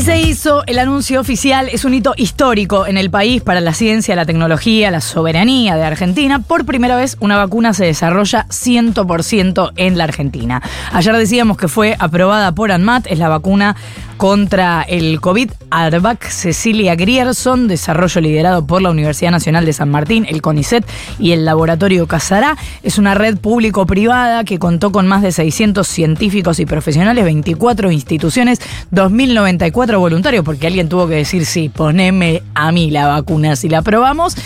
Y se hizo el anuncio oficial, es un hito histórico en el país para la ciencia, la tecnología, la soberanía de Argentina. Por primera vez una vacuna se desarrolla 100% en la Argentina. Ayer decíamos que fue aprobada por ANMAT, es la vacuna contra el COVID, Arvac Cecilia Grierson, desarrollo liderado por la Universidad Nacional de San Martín, el CONICET y el Laboratorio Casará. Es una red público-privada que contó con más de 600 científicos y profesionales, 24 instituciones, 2.094 voluntarios, porque alguien tuvo que decir, sí, poneme a mí la vacuna si la probamos.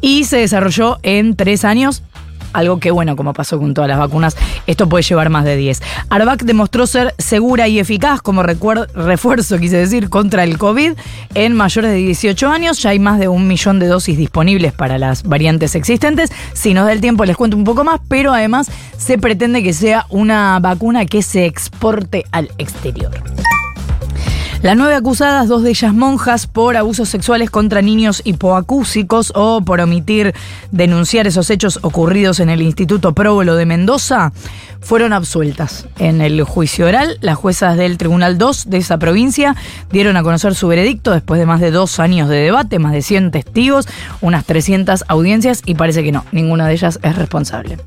Y se desarrolló en tres años algo que, bueno, como pasó con todas las vacunas, esto puede llevar más de 10. Arvac demostró ser segura y eficaz como refuerzo, quise decir, contra el COVID en mayores de 18 años. Ya hay más de un millón de dosis disponibles para las variantes existentes. Si nos da el tiempo les cuento un poco más, pero además se pretende que sea una vacuna que se exporte al exterior. Las nueve acusadas, dos de ellas monjas, por abusos sexuales contra niños hipoacúsicos o por omitir denunciar esos hechos ocurridos en el Instituto Próbolo de Mendoza, fueron absueltas. En el juicio oral, las juezas del Tribunal 2 de esa provincia dieron a conocer su veredicto después de más de dos años de debate, más de 100 testigos, unas 300 audiencias y parece que no, ninguna de ellas es responsable.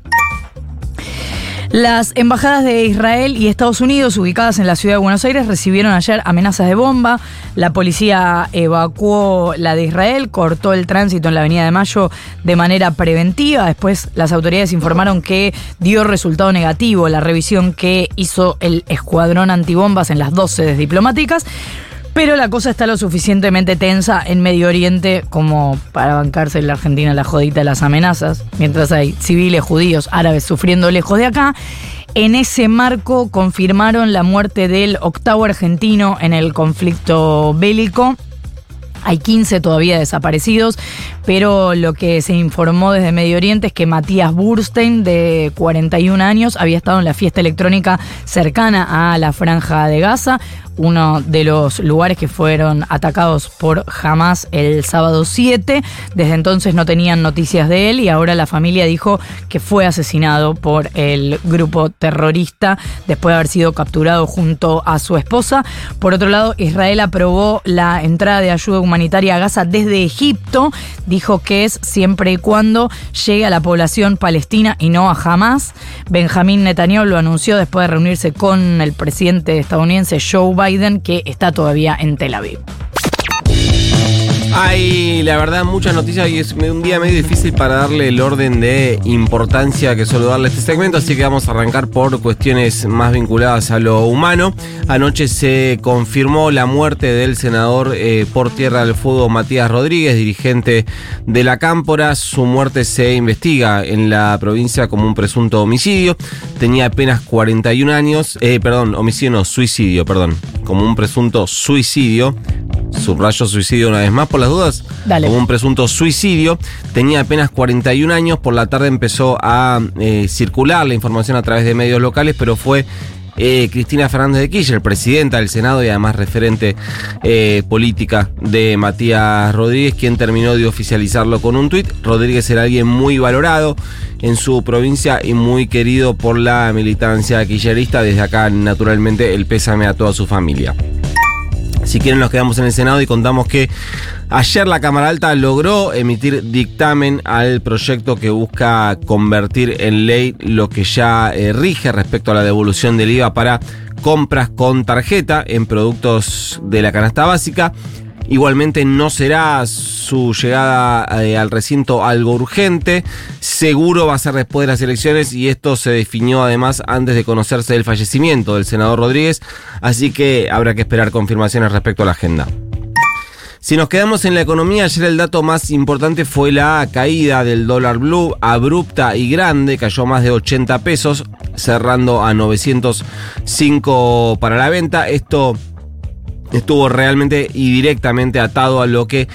Las embajadas de Israel y Estados Unidos, ubicadas en la ciudad de Buenos Aires, recibieron ayer amenazas de bomba. La policía evacuó la de Israel, cortó el tránsito en la Avenida de Mayo de manera preventiva. Después las autoridades informaron que dio resultado negativo la revisión que hizo el escuadrón antibombas en las dos sedes diplomáticas. Pero la cosa está lo suficientemente tensa en Medio Oriente como para bancarse en la Argentina la jodita de las amenazas, mientras hay civiles judíos árabes sufriendo lejos de acá. En ese marco confirmaron la muerte del octavo argentino en el conflicto bélico. Hay 15 todavía desaparecidos, pero lo que se informó desde Medio Oriente es que Matías Burstein, de 41 años, había estado en la fiesta electrónica cercana a la franja de Gaza uno de los lugares que fueron atacados por Hamas el sábado 7. Desde entonces no tenían noticias de él y ahora la familia dijo que fue asesinado por el grupo terrorista después de haber sido capturado junto a su esposa. Por otro lado, Israel aprobó la entrada de ayuda humanitaria a Gaza desde Egipto. Dijo que es siempre y cuando llegue a la población palestina y no a Hamas. Benjamín Netanyahu lo anunció después de reunirse con el presidente estadounidense Joe Biden que está todavía en Tel Aviv. Hay, la verdad, muchas noticias y es un día medio difícil para darle el orden de importancia que suelo darle a este segmento, así que vamos a arrancar por cuestiones más vinculadas a lo humano. Anoche se confirmó la muerte del senador eh, por Tierra del Fuego Matías Rodríguez, dirigente de la Cámpora. Su muerte se investiga en la provincia como un presunto homicidio. Tenía apenas 41 años, eh, perdón, homicidio no, suicidio, perdón, como un presunto suicidio. Subrayo suicidio una vez más por las dudas, como un presunto suicidio. Tenía apenas 41 años, por la tarde empezó a eh, circular la información a través de medios locales, pero fue eh, Cristina Fernández de Kirchner, presidenta del Senado y además referente eh, política de Matías Rodríguez, quien terminó de oficializarlo con un tuit. Rodríguez era alguien muy valorado en su provincia y muy querido por la militancia kirchnerista. Desde acá, naturalmente, el pésame a toda su familia. Si quieren nos quedamos en el Senado y contamos que ayer la Cámara Alta logró emitir dictamen al proyecto que busca convertir en ley lo que ya eh, rige respecto a la devolución del IVA para compras con tarjeta en productos de la canasta básica. Igualmente no será su llegada eh, al recinto algo urgente. Seguro va a ser después de las elecciones y esto se definió además antes de conocerse el fallecimiento del senador Rodríguez. Así que habrá que esperar confirmaciones respecto a la agenda. Si nos quedamos en la economía, ayer el dato más importante fue la caída del dólar blue, abrupta y grande, cayó más de 80 pesos, cerrando a 905 para la venta. Esto estuvo realmente y directamente atado a lo que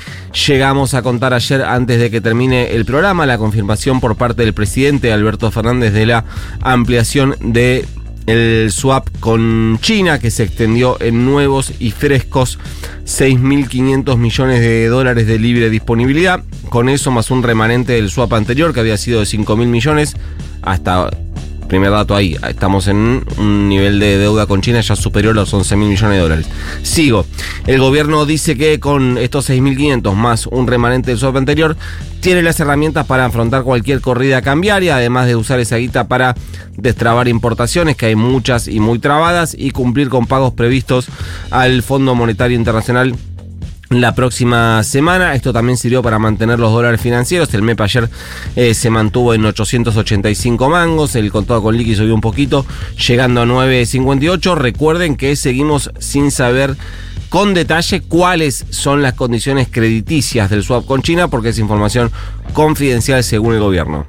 llegamos a contar ayer antes de que termine el programa, la confirmación por parte del presidente Alberto Fernández de la ampliación de el swap con China, que se extendió en nuevos y frescos 6.500 millones de dólares de libre disponibilidad. Con eso, más un remanente del swap anterior, que había sido de 5.000 millones, hasta Primer dato ahí, estamos en un nivel de deuda con China ya superior a los 11 mil millones de dólares. Sigo, el gobierno dice que con estos 6.500 más un remanente del swap anterior, tiene las herramientas para afrontar cualquier corrida cambiaria, además de usar esa guita para destrabar importaciones, que hay muchas y muy trabadas, y cumplir con pagos previstos al Fondo Monetario Internacional la próxima semana. Esto también sirvió para mantener los dólares financieros. El MEP ayer eh, se mantuvo en 885 mangos. El contado con liqui subió un poquito, llegando a 958. Recuerden que seguimos sin saber con detalle cuáles son las condiciones crediticias del swap con China, porque es información confidencial según el gobierno.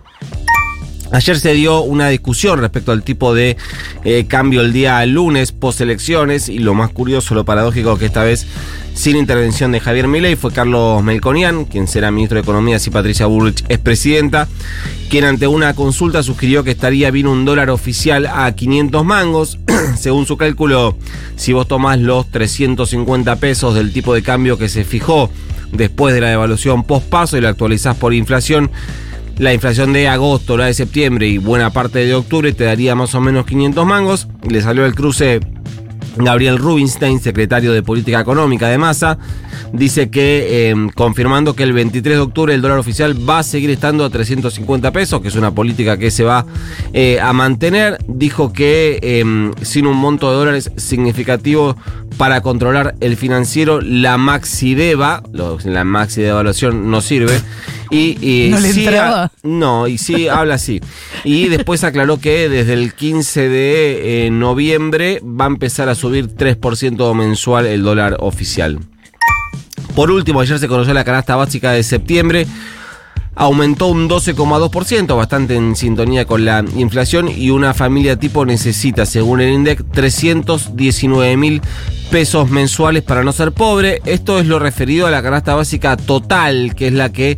Ayer se dio una discusión respecto al tipo de eh, cambio el día lunes post elecciones y lo más curioso, lo paradójico que esta vez sin intervención de Javier Milei fue Carlos Melconian, quien será ministro de Economía si Patricia Bullrich es presidenta, quien ante una consulta sugirió que estaría bien un dólar oficial a 500 mangos. Según su cálculo, si vos tomás los 350 pesos del tipo de cambio que se fijó después de la devaluación post paso y lo actualizás por inflación, la inflación de agosto, la de septiembre y buena parte de octubre te daría más o menos 500 mangos. Le salió el cruce Gabriel Rubinstein, secretario de Política Económica de Massa, dice que em, confirmando que el 23 de octubre el dólar oficial va a seguir estando a 350 pesos, que es una política que se va eh, a mantener. Dijo que em, sin un monto de dólares significativo para controlar el financiero, la maxi deba, la maxi de evaluación no sirve. Y, no le sí, entraba. no, y sí habla así. Y después aclaró que desde el 15 de eh, noviembre va a empezar a subir 3% mensual el dólar oficial. Por último, ayer se conoció la canasta básica de septiembre. Aumentó un 12,2%, bastante en sintonía con la inflación, y una familia tipo necesita, según el INDEC, 319 mil pesos mensuales para no ser pobre. Esto es lo referido a la canasta básica total, que es la que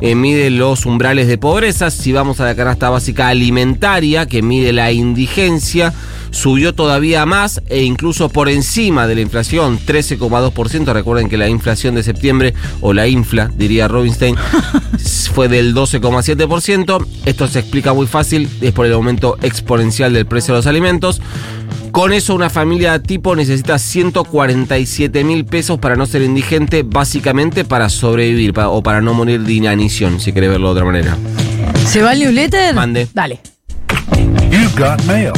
eh, mide los umbrales de pobreza. Si vamos a la canasta básica alimentaria, que mide la indigencia, subió todavía más e incluso por encima de la inflación, 13,2%. Recuerden que la inflación de septiembre, o la infla, diría Robinstein, fue del 12,7%. Esto se explica muy fácil, es por el aumento exponencial del precio de los alimentos. Con eso, una familia tipo necesita 147 mil pesos para no ser indigente, básicamente para sobrevivir o para no morir de inanición, si querés verlo de otra manera. ¿Se va el newsletter? Mande. Dale. You've got mail.